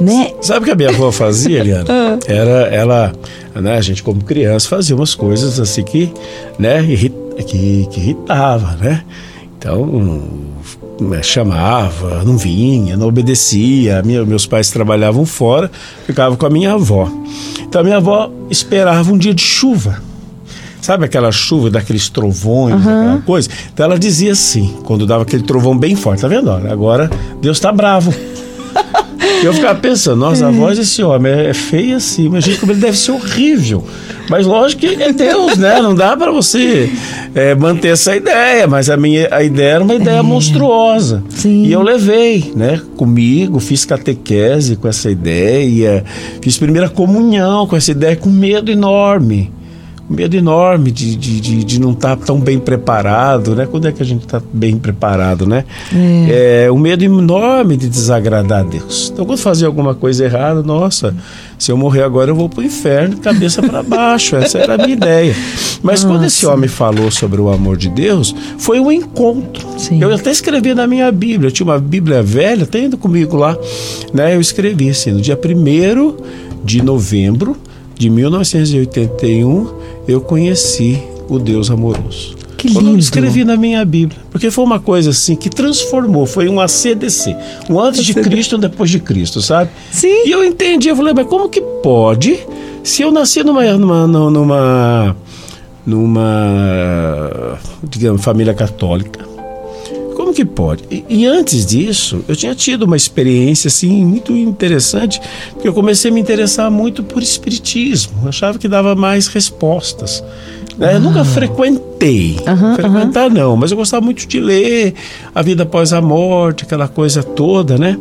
Né?
Sabe o que a minha avó fazia, Eliana? Era ela, né, a gente como criança fazia umas coisas assim que, né, que, que irritava, né? Então, chamava, não vinha, não obedecia. Minha- meus pais trabalhavam fora, ficava com a minha avó. Então a minha avó esperava um dia de chuva. Sabe aquela chuva daqueles trovões, aquela coisa? Então ela dizia assim, quando dava aquele trovão bem forte, tá vendo? Olha, agora Deus tá bravo. Eu ficava pensando, nossa, a voz desse homem é feia assim, mas gente, como ele deve ser horrível. Mas lógico que é Deus, né? Não dá para você é, manter essa ideia, mas a minha a ideia era uma ideia monstruosa.
Sim.
E eu levei, né, comigo, fiz catequese com essa ideia, fiz primeira comunhão com essa ideia, com medo enorme. Um medo enorme de, de, de, de não estar tão bem preparado, né? Quando é que a gente está bem preparado, né? É. um medo enorme de desagradar a Deus. Então, quando fazia alguma coisa errada, nossa, se eu morrer agora eu vou pro inferno, cabeça para baixo. Essa era a minha ideia. Mas quando esse homem falou sobre o amor de Deus, foi um encontro.
Sim.
Eu até escrevi na minha Bíblia, eu tinha uma Bíblia velha, tem indo comigo lá, né? Eu escrevi assim, no dia 1 de novembro de 1981, eu conheci o Deus amoroso.
Que
Quando eu
lindo.
escrevi na minha Bíblia, porque foi uma coisa assim que transformou, foi um ACDC, um antes de Cristo e um depois de Cristo, sabe?
Sim.
E eu entendi, eu falei, mas como que pode, se eu nasci numa, numa, numa, numa digamos, família católica, como que pode? E, e antes disso, eu tinha tido uma experiência assim muito interessante, porque eu comecei a me interessar muito por espiritismo. Eu achava que dava mais respostas. né? Eu nunca frequentei,
Aham,
frequentar não, mas eu gostava muito de ler a vida após a morte, aquela coisa toda, né?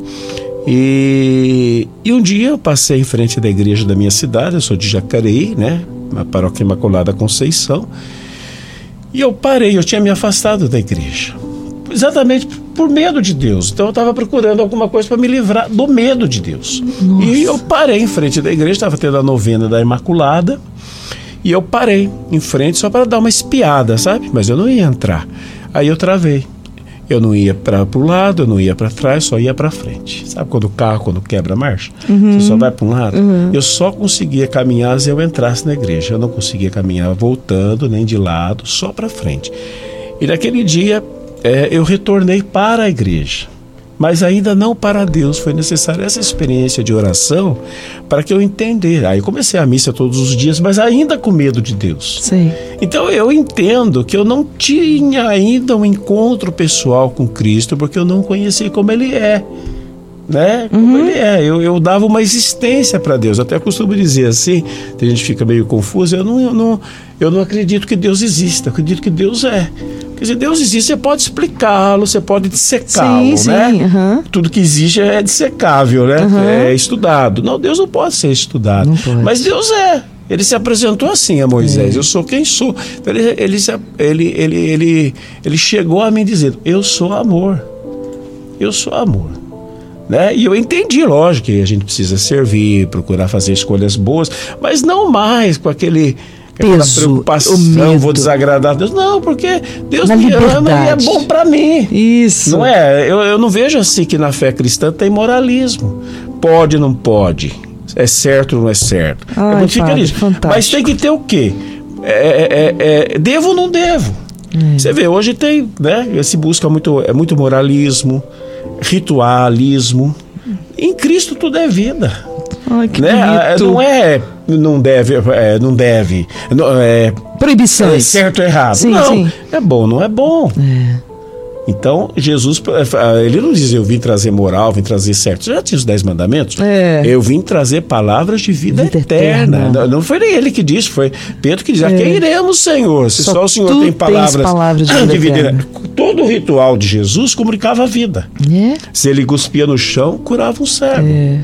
E, e um dia eu passei em frente da igreja da minha cidade, eu sou de Jacareí, né? Na paróquia Imaculada Conceição. E eu parei, eu tinha me afastado da igreja. Exatamente por medo de Deus. Então eu estava procurando alguma coisa para me livrar do medo de Deus. E eu parei em frente da igreja, estava tendo a novena da Imaculada. E eu parei em frente só para dar uma espiada, sabe? Mas eu não ia entrar. Aí eu travei. Eu não ia para o lado, eu não ia para trás, só ia para frente. Sabe quando o carro, quando quebra a marcha, você só vai para um lado? Eu só conseguia caminhar se eu entrasse na igreja. Eu não conseguia caminhar voltando, nem de lado, só para frente. E naquele dia eh, eu retornei para a igreja. mas ainda não para Deus. Foi necessária essa experiência de oração para que eu entender. Aí comecei a missa todos os dias, mas ainda com medo de Deus.
Sim.
Então eu entendo que eu não tinha ainda um encontro pessoal com Cristo, porque eu não conheci como Ele é. Né? Como ele é. Eu, eu dava uma existência para Deus. Até costumo dizer assim, tem gente fica meio confusa, eu não, eu, não, eu não acredito que Deus exista, eu acredito que Deus é. Quer dizer, Deus existe, você pode explicá-lo, você pode dissecá-lo,
Sim,
né?
sim, aham.
Tudo que existe é dissecável, né? É estudado. Não, Deus não pode ser estudado.
Pode.
Mas Deus é. Ele se apresentou assim a Moisés. Eu sou quem sou. Então, Ele, ele, ele, ele, ele, ele chegou a mim dizendo: Eu sou amor. Eu sou amor. Né? E eu entendi, lógico, que a gente precisa servir, procurar fazer escolhas boas, mas não mais com aquele.
Peso,
preocupação,
o medo.
vou desagradar a Deus. Não, porque Deus
Na
me ama e é
liberdade.
bom para mim.
Isso.
Não é? Eu, eu não vejo assim que na fé cristã tem moralismo. Pode, não pode. É certo, não é certo.
Ai,
é muito
padre, fantástico.
Mas tem que ter o quê? É, é- é- é- devo ou não devo?
Hum.
Você vê, hoje tem, né? Se busca muito, é muito moralismo, ritualismo. Em Cristo tudo é vida.
Ai, que
né?
Bonito.
Não é não deve, é, não deve, não, é, é
Proibições.
certo ou errado.
Sim,
não,
sim.
é bom, não é bom. Então, Jesus, ele não diz eu vim trazer moral, vim trazer certo. Você já tinha os dez mandamentos?
É.
Eu vim trazer palavras de vida,
Vida
eterna.
eterna.
Não, não foi nem ele que disse, foi Pedro que A
É.
quem iremos, Senhor? Se
Só
só, o Senhor tem palavras,
palavras de vida
vida
eterna.
eterna. Todo o ritual de Jesus comunicava a vida.
É?
Se ele cuspia no chão, curava um cego.
É.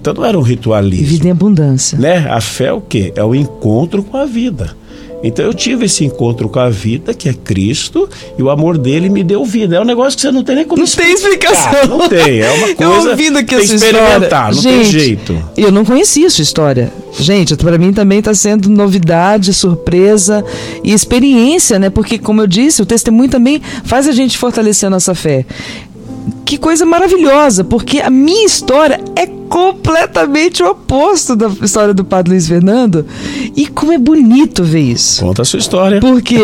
Então não era um ritualismo.
Vida em abundância.
Né? A fé é o quê? É o encontro com a vida. Então eu tive esse encontro com a vida, que é Cristo, e o amor dele me deu vida. É um negócio que você não tem nem como
Não tem explicação.
explicar. Não tem, é uma coisa.
Eu ouvindo aqui
tem
a sua
que
história.
experimentar, não tem
Gente,
jeito.
Eu não conhecia a sua história. Gente, para mim também está sendo novidade, surpresa e experiência, né? Porque, como eu disse, o testemunho também faz a gente fortalecer a nossa fé. Que coisa maravilhosa, porque a minha história é completamente o oposto da história do Padre Luiz Fernando. E como é bonito ver isso.
Conta a sua história.
Por quê?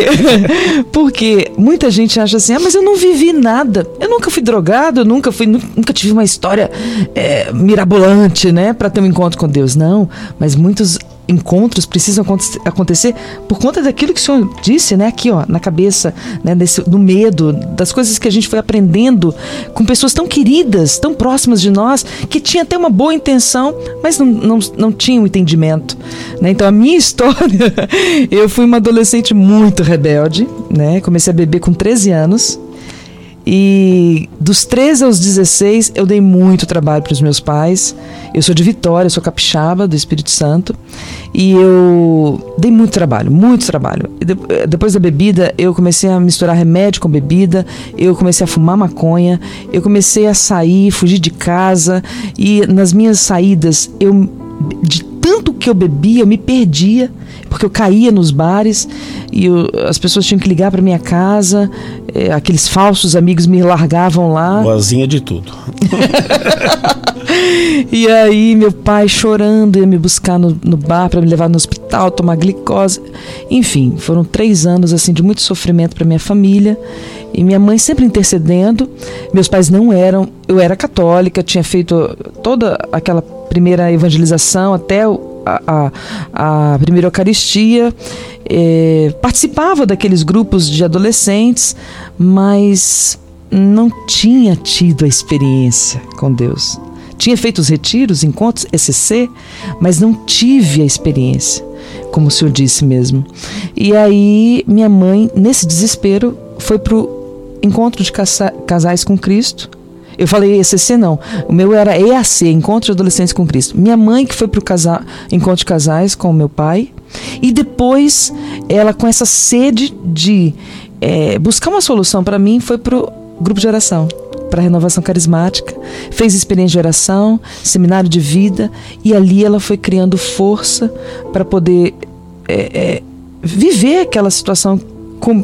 Porque muita gente acha assim, ah, mas eu não vivi nada. Eu nunca fui drogado, eu nunca fui, nu- nunca tive uma história é, mirabolante, né, para ter um encontro com Deus. Não, mas muitos encontros precisam aconte- acontecer por conta daquilo que o senhor disse, né, aqui, ó, na cabeça, né, desse, do medo, das coisas que a gente foi aprendendo com pessoas tão queridas, tão próximas de nós, que tinha até uma boa intenção, mas não, não, não tinha um entendimento, né? Então a minha história, eu fui uma adolescente muito rebelde, né? Comecei a beber com 13 anos. E dos 13 aos 16 eu dei muito trabalho para os meus pais. Eu sou de Vitória, sou capixaba do Espírito Santo. E eu dei muito trabalho, muito trabalho. Eh, depois da bebida, eu comecei a misturar remédio com bebida, eu comecei a fumar maconha, eu comecei a sair, fugir de casa. E nas minhas saídas, eu de tanto que eu bebia, eu me perdia, porque eu caía nos bares e eu- as pessoas tinham que ligar para minha casa, eh, aqueles falsos amigos me largavam lá.
Boazinha de tudo.
E aí meu pai chorando ia me buscar no, no bar para me levar no hospital, tomar glicose. Enfim, foram três anos assim de muito sofrimento para minha família. E minha mãe sempre intercedendo. Meus pais não eram. Eu era católica, tinha feito toda aquela primeira evangelização até o- a, a, primeira Eucaristia. eh, participava daqueles grupos de adolescentes, mas não tinha tido a experiência com Deus. Tinha feito os retiros, encontros, ECC, mas não tive a experiência, como o senhor disse mesmo. E aí, minha mãe, nesse desespero, foi pro encontro de casa- casais com Cristo. Eu falei ECC não, o meu era EAC, Encontro de Adolescentes com Cristo. Minha mãe que foi pro casa- encontro de casais com o meu pai. E depois, ela com essa sede de eh, buscar uma solução para mim, foi pro grupo de oração para renovação carismática, fez experiência de oração, seminário de vida e ali ela foi criando força para poder é, é, viver aquela situação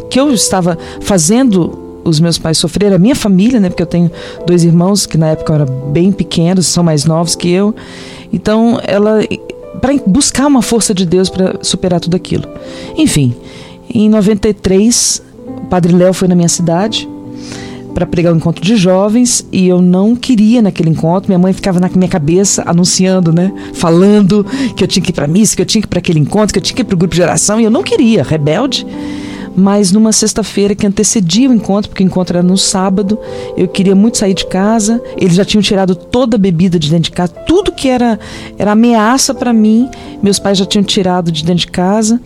que eu estava fazendo os meus pais sofrer, a minha família, né? Porque eu tenho dois irmãos que na época eram bem pequenos, são mais novos que eu. Então, ela para buscar uma força de Deus para superar tudo aquilo. Enfim, em 93, o Padre Léo foi na minha cidade para pregar um encontro de jovens e eu não queria naquele encontro. Minha mãe ficava na minha cabeça anunciando, né? Falando que eu tinha que ir para missa, que eu tinha que ir para aquele encontro, que eu tinha que ir para o grupo de oração e eu não queria, rebelde. Mas numa sexta-feira que antecedia o encontro, porque o encontro era no sábado, eu queria muito sair de casa. Eles já tinham tirado toda a bebida de dentro de casa, tudo que era, era ameaça para mim, meus pais já tinham tirado de dentro de casa.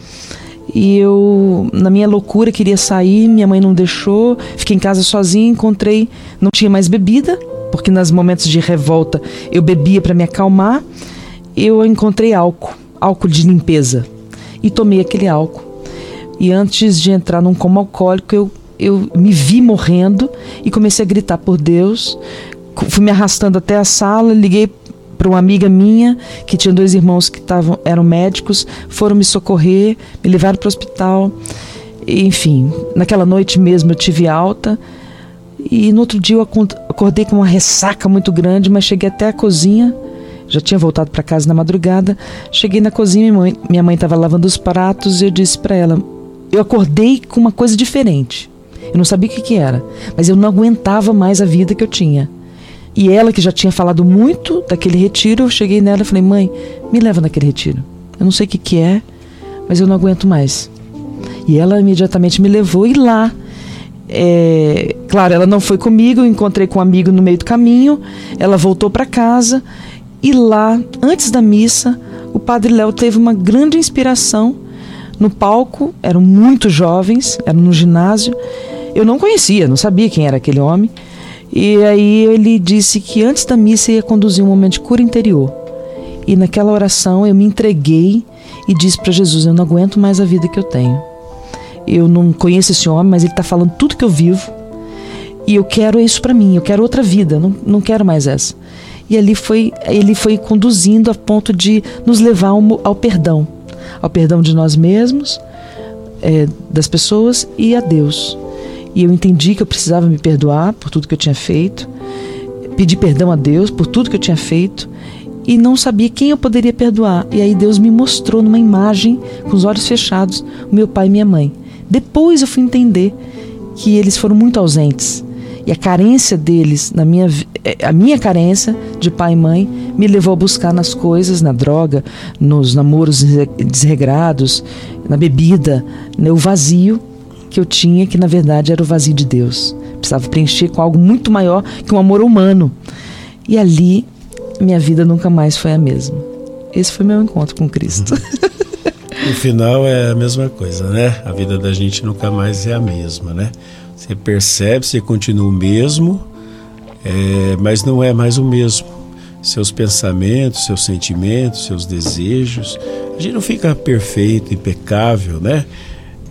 E eu, na minha loucura, queria sair, minha mãe não deixou, fiquei em casa sozinha, encontrei, não tinha mais bebida, porque nos momentos de revolta eu bebia para me acalmar. Eu encontrei álcool, álcool de limpeza, e tomei aquele álcool. E antes de entrar num coma alcoólico, eu, eu me vi morrendo e comecei a gritar por Deus. Fui me arrastando até a sala, liguei para uma amiga minha que tinha dois irmãos que tavam, eram médicos, foram me socorrer, me levaram para o hospital. Enfim, naquela noite mesmo eu tive alta e no outro dia eu acordei com uma ressaca muito grande, mas cheguei até a cozinha. Já tinha voltado para casa na madrugada. Cheguei na cozinha, minha mãe estava lavando os pratos e eu disse para ela: eu acordei com uma coisa diferente. Eu não sabia o que, que era, mas eu não aguentava mais a vida que eu tinha. E ela, que já tinha falado muito daquele retiro, eu cheguei nela e falei: Mãe, me leva naquele retiro. Eu não sei o que, que é, mas eu não aguento mais. E ela imediatamente me levou e lá. É, claro, ela não foi comigo, eu encontrei com um amigo no meio do caminho. Ela voltou para casa e lá, antes da missa, o padre Léo teve uma grande inspiração no palco, eram muito jovens, eram no ginásio. Eu não conhecia, não sabia quem era aquele homem. E aí ele disse que antes da missa ia conduzir um momento de cura interior. E naquela oração eu me entreguei e disse para Jesus: Eu não aguento mais a vida que eu tenho. Eu não conheço esse homem, mas ele está falando tudo que eu vivo. E eu quero isso para mim, eu quero outra vida, não, não quero mais essa. E ali foi, ele foi conduzindo a ponto de nos levar ao, ao perdão ao perdão de nós mesmos, é, das pessoas e a Deus. E eu entendi que eu precisava me perdoar por tudo que eu tinha feito, pedir perdão a Deus por tudo que eu tinha feito e não sabia quem eu poderia perdoar. E aí Deus me mostrou numa imagem, com os olhos fechados, o meu pai e minha mãe. Depois eu fui entender que eles foram muito ausentes e a carência deles, na minha, é, a minha carência de pai e mãe, me levou a buscar nas coisas, na droga, nos namoros desregrados, na bebida, né, o vazio que eu tinha, que na verdade era o vazio de Deus. Precisava preencher com algo muito maior que um amor humano. E ali, minha vida nunca mais foi a mesma. Esse foi meu encontro com Cristo.
No final é a mesma coisa, né? A vida da gente nunca mais é a mesma, né? Você percebe, você continua o mesmo, é, mas não é mais o mesmo. Seus pensamentos, seus sentimentos, seus desejos. A gente não fica perfeito, impecável, né?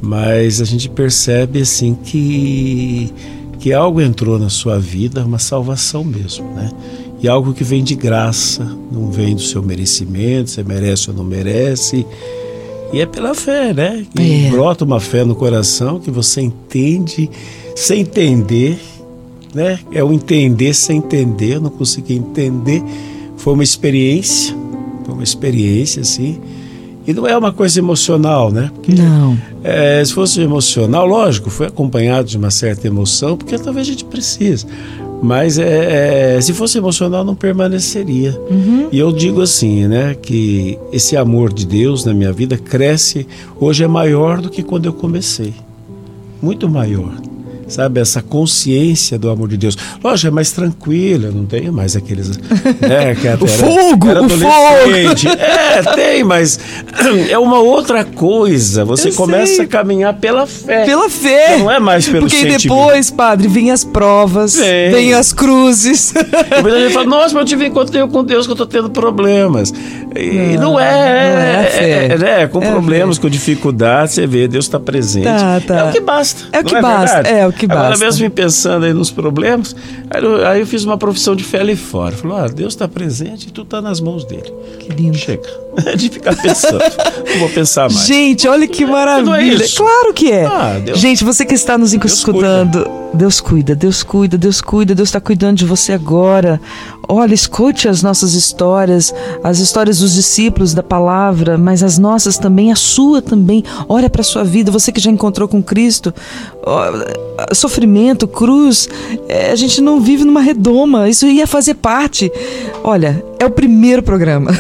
Mas a gente percebe assim que, que algo entrou na sua vida, uma salvação mesmo, né? E algo que vem de graça, não vem do seu merecimento, você merece ou não merece. E é pela fé, né? Que é. brota uma fé no coração que você entende sem entender, né? É o entender sem entender, eu não consegui entender. Foi uma experiência, foi uma experiência, assim. E não é uma coisa emocional, né?
Porque, não.
É, se fosse emocional, lógico, foi acompanhado de uma certa emoção, porque talvez a gente precise. Mas é, é, se fosse emocional, não permaneceria. Uhum. E eu digo assim, né, que esse amor de Deus na minha vida cresce, hoje é maior do que quando eu comecei. Muito maior sabe? Essa consciência do amor de Deus. Lógico, é mais tranquila, não tem mais aqueles. Né,
que o fogo! Era o fogo!
É, tem, mas é uma outra coisa. Você Eu começa sei. a caminhar pela fé.
Pela fé!
Não é mais pelo
Porque
sentimento.
depois, padre, vem as provas, vem, vem as cruzes.
Muita gente fala, nossa, mas eu tive encontro com Deus que eu tô tendo problemas. E não, não é, não é, é, é, né? Com é problemas, com dificuldades, você vê, Deus está presente. Tá, tá. É o que basta.
É o que basta. É o que basta.
Agora mesmo me pensando aí nos problemas, aí eu, aí eu fiz uma profissão de fé ali fora. Falou, ah, Deus está presente e tu está nas mãos dele.
Que lindo.
Chega. de ficar pensando. Não vou pensar mais.
Gente, olha que maravilha.
Não é?
Claro que é.
Ah,
Gente, você que está nos escutando, Deus cuida, Deus cuida, Deus cuida, Deus está cuidando de você agora. Olha, escute as nossas histórias, as histórias dos discípulos da palavra, mas as nossas também, a sua também. Olha para a sua vida, você que já encontrou com Cristo. Sofrimento, cruz, é, a gente não vive numa redoma, isso ia fazer parte. Olha, é o primeiro programa.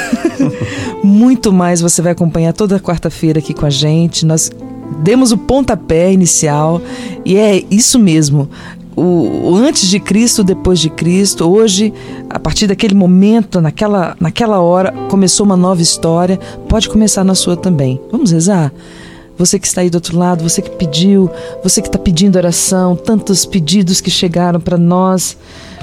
Muito mais você vai acompanhar toda quarta-feira aqui com a gente. Nós demos o pontapé inicial e é isso mesmo. O, o antes de Cristo, depois de Cristo. Hoje, a partir daquele momento, naquela, naquela hora, começou uma nova história. Pode começar na sua também. Vamos rezar? Você que está aí do outro lado, você que pediu, você que está pedindo oração, tantos pedidos que chegaram para nós,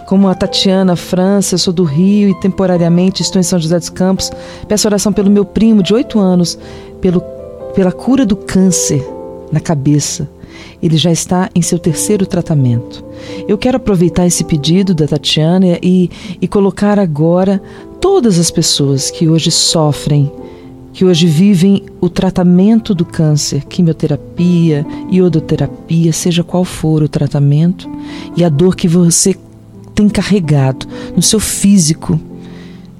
como a Tatiana França, eu sou do Rio e temporariamente estou em São José dos Campos. Peço oração pelo meu primo de 8 anos, pelo, pela cura do câncer na cabeça. Ele já está em seu terceiro tratamento. Eu quero aproveitar esse pedido da Tatiana e, e colocar agora todas as pessoas que hoje sofrem que hoje vivem o tratamento do câncer, quimioterapia, iodoterapia, seja qual for o tratamento, e a dor que você tem carregado no seu físico,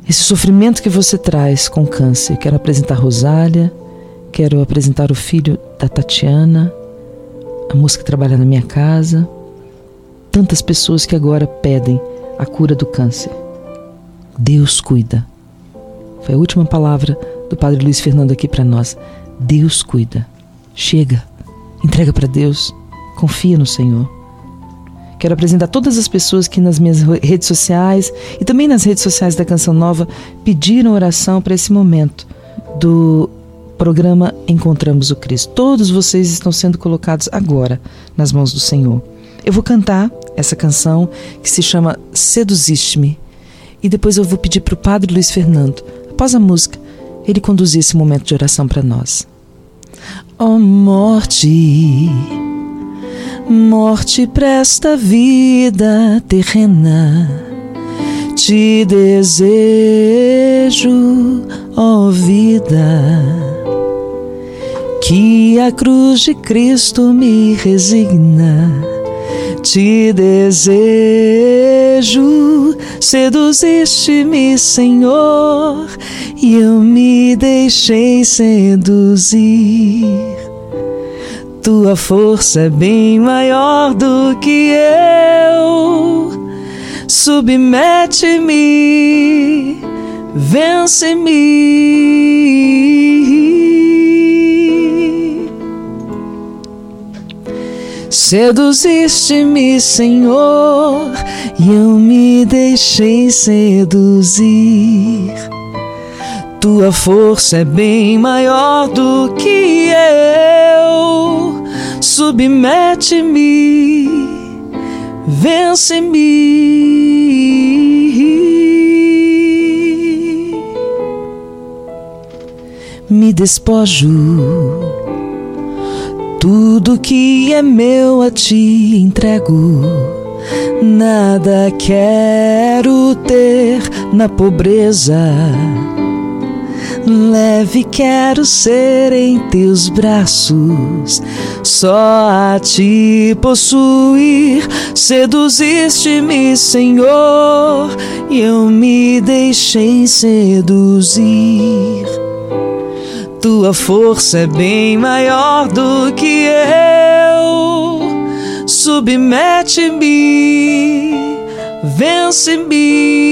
esse sofrimento que você traz com câncer. Quero apresentar Rosália, quero apresentar o filho da Tatiana, a moça que trabalha na minha casa, tantas pessoas que agora pedem a cura do câncer. Deus cuida. Foi a última palavra do Padre Luiz Fernando aqui para nós. Deus cuida. Chega, entrega para Deus, confia no Senhor. Quero apresentar todas as pessoas que nas minhas redes sociais e também nas redes sociais da Canção Nova pediram oração para esse momento do programa Encontramos o Cristo. Todos vocês estão sendo colocados agora nas mãos do Senhor. Eu vou cantar essa canção que se chama Seduziste-me e depois eu vou pedir para o Padre Luiz Fernando, após a música, ele conduzir esse momento de oração para nós. Oh, morte, morte presta vida terrena, te desejo, ó oh vida, que a cruz de Cristo me resigna. Te desejo, seduziste-me, Senhor, e eu me deixei seduzir. Tua força é bem maior do que eu. Submete-me, vence-me. Seduziste-me, Senhor, e eu me deixei seduzir. Tua força é bem maior do que eu. Submete-me, vence-me. Me despojo tudo que é meu a ti entrego. Nada quero ter na pobreza. Leve quero ser em teus braços, só a ti possuir. Seduziste-me, Senhor, e eu me deixei seduzir. Tua força é bem maior do que eu. Submete-me, vence-me.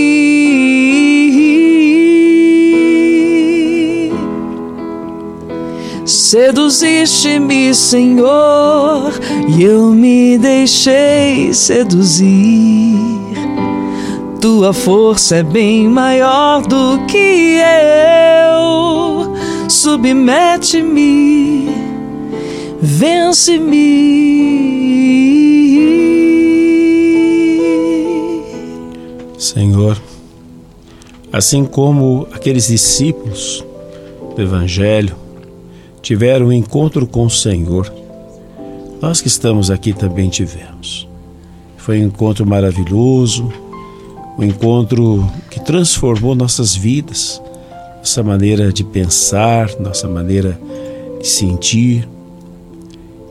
Seduziste-me, Senhor, e eu me deixei seduzir. Tua força é bem maior do que eu submete-me, vence-me.
Senhor, assim como aqueles discípulos do Evangelho tiveram um encontro com o Senhor, nós que estamos aqui também tivemos. Foi um encontro maravilhoso, um encontro que transformou nossas vidas. Nossa maneira de pensar, nossa maneira de sentir.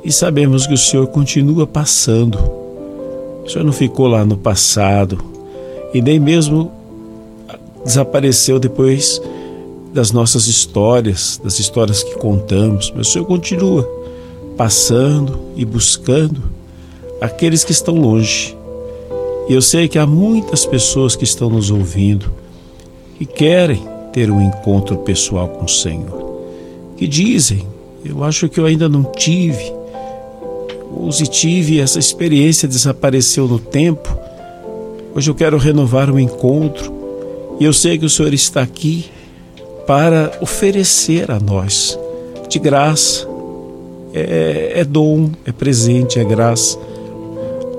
E sabemos que o Senhor continua passando. O Senhor não ficou lá no passado e nem mesmo desapareceu depois das nossas histórias, das histórias que contamos, mas o Senhor continua passando e buscando aqueles que estão longe. E eu sei que há muitas pessoas que estão nos ouvindo que querem ter um encontro pessoal com o Senhor, que dizem: Eu acho que eu ainda não tive, ou se tive, essa experiência desapareceu no tempo. Hoje eu quero renovar o encontro e eu sei que o Senhor está aqui para oferecer a nós de graça. É, é dom, é presente, é graça.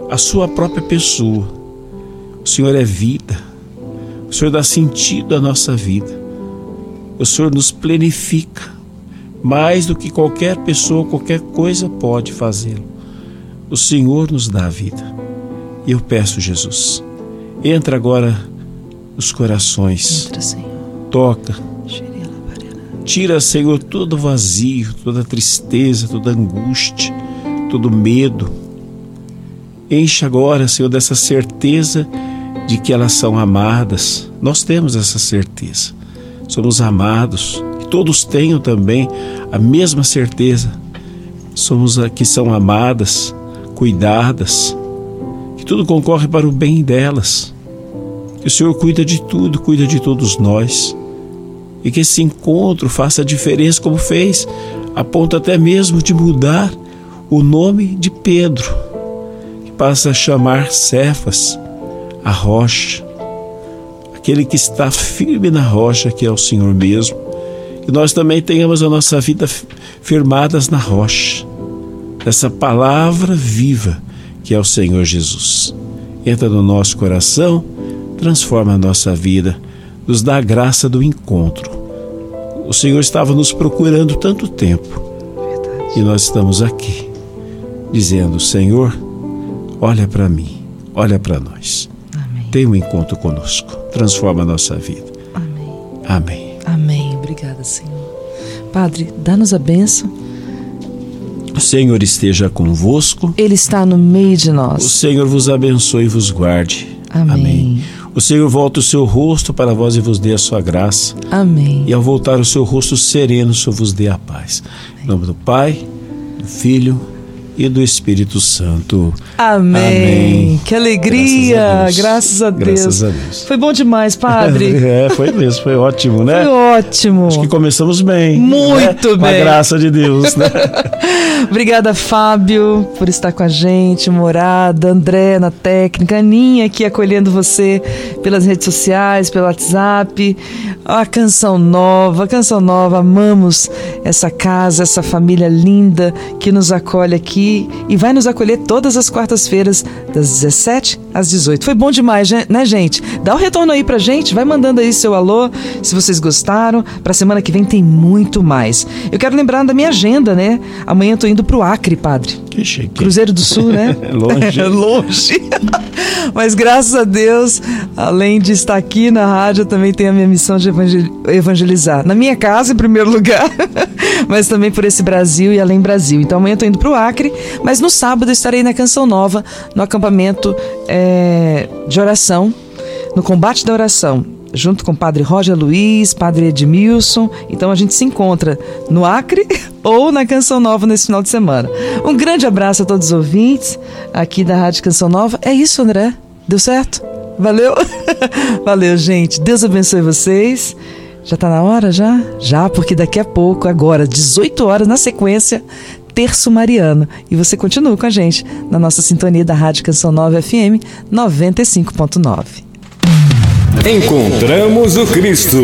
A sua própria pessoa. O Senhor é vida. O Senhor dá sentido à nossa vida. O Senhor nos planifica mais do que qualquer pessoa, qualquer coisa pode fazê-lo. O Senhor nos dá a vida. E eu peço, Jesus, entra agora nos corações.
Entra, Senhor.
Toca. Tira, Senhor, todo vazio, toda tristeza, toda angústia, todo medo. Enche agora, Senhor, dessa certeza de que elas são amadas. Nós temos essa certeza. Somos amados. Que todos tenham também a mesma certeza. Somos a que são amadas, cuidadas, que tudo concorre para o bem delas. Que o Senhor cuida de tudo, cuida de todos nós. E que esse encontro faça diferença, como fez, a ponto até mesmo de mudar o nome de Pedro, que passa a chamar Cefas, a rocha, aquele que está firme na rocha, que é o Senhor mesmo. Que nós também tenhamos a nossa vida firmadas na rocha, dessa palavra viva que é o Senhor Jesus. Entra no nosso coração transforma a nossa vida, nos dá a graça do encontro. O Senhor estava nos procurando tanto tempo e nós estamos aqui, dizendo: Senhor, olha para mim, olha para nós.
Amém.
Tem um encontro conosco, transforma a nossa vida.
Amém.
Amém.
Amém. Obrigada, Senhor. Padre, dá-nos a bênção.
O Senhor esteja convosco.
Ele está no meio de
O
nós.
Senhor vos abençoe e vos guarde.
Amém.
O Senhor volta o seu rosto para vós e vos dê a sua graça.
Amém.
E ao voltar o seu rosto sereno, o Senhor vos dê a paz. Em nome do Pai, do Filho e do Espírito Santo.
Amém.
Amém.
Que alegria. Graças a Deus.
Graças a Deus.
Foi bom demais, Padre.
É, foi mesmo, foi ótimo, né?
Foi ótimo.
Acho que começamos bem.
Muito
né? Com a
bem.
graça de Deus, né?
Obrigada, Fábio, por estar com a gente, Morada, André na técnica, Aninha aqui acolhendo você pelas redes sociais, pelo WhatsApp. A canção nova, a canção nova, amamos essa casa, essa família linda que nos acolhe aqui e vai nos acolher todas as quartas-feiras, das 17 às 18. Foi bom demais, né, gente? Dá um retorno aí pra gente, vai mandando aí seu alô, se vocês gostaram. Pra semana que vem tem muito mais. Eu quero lembrar da minha agenda, né? Amanhã eu tô indo pro Acre, padre.
Que chique.
Cruzeiro do Sul, né?
É longe.
É longe. Mas graças a Deus, além de estar aqui na rádio, eu também tenho a minha missão de evangel- evangelizar. Na minha casa, em primeiro lugar, mas também por esse Brasil e além Brasil. Então amanhã eu tô indo pro Acre, mas no sábado eu estarei na Canção Nova, no acampamento é, de oração, no combate da oração. Junto com o padre Roger Luiz, padre Edmilson. Então a gente se encontra no Acre ou na Canção Nova nesse final de semana. Um grande abraço a todos os ouvintes aqui da Rádio Canção Nova. É isso, André? Deu certo? Valeu? Valeu, gente. Deus abençoe vocês. Já tá na hora já? Já, porque daqui a pouco, agora, 18 horas na sequência, Terço Mariano. E você continua com a gente na nossa sintonia da Rádio Canção Nova FM 95.9.
Encontramos o Cristo.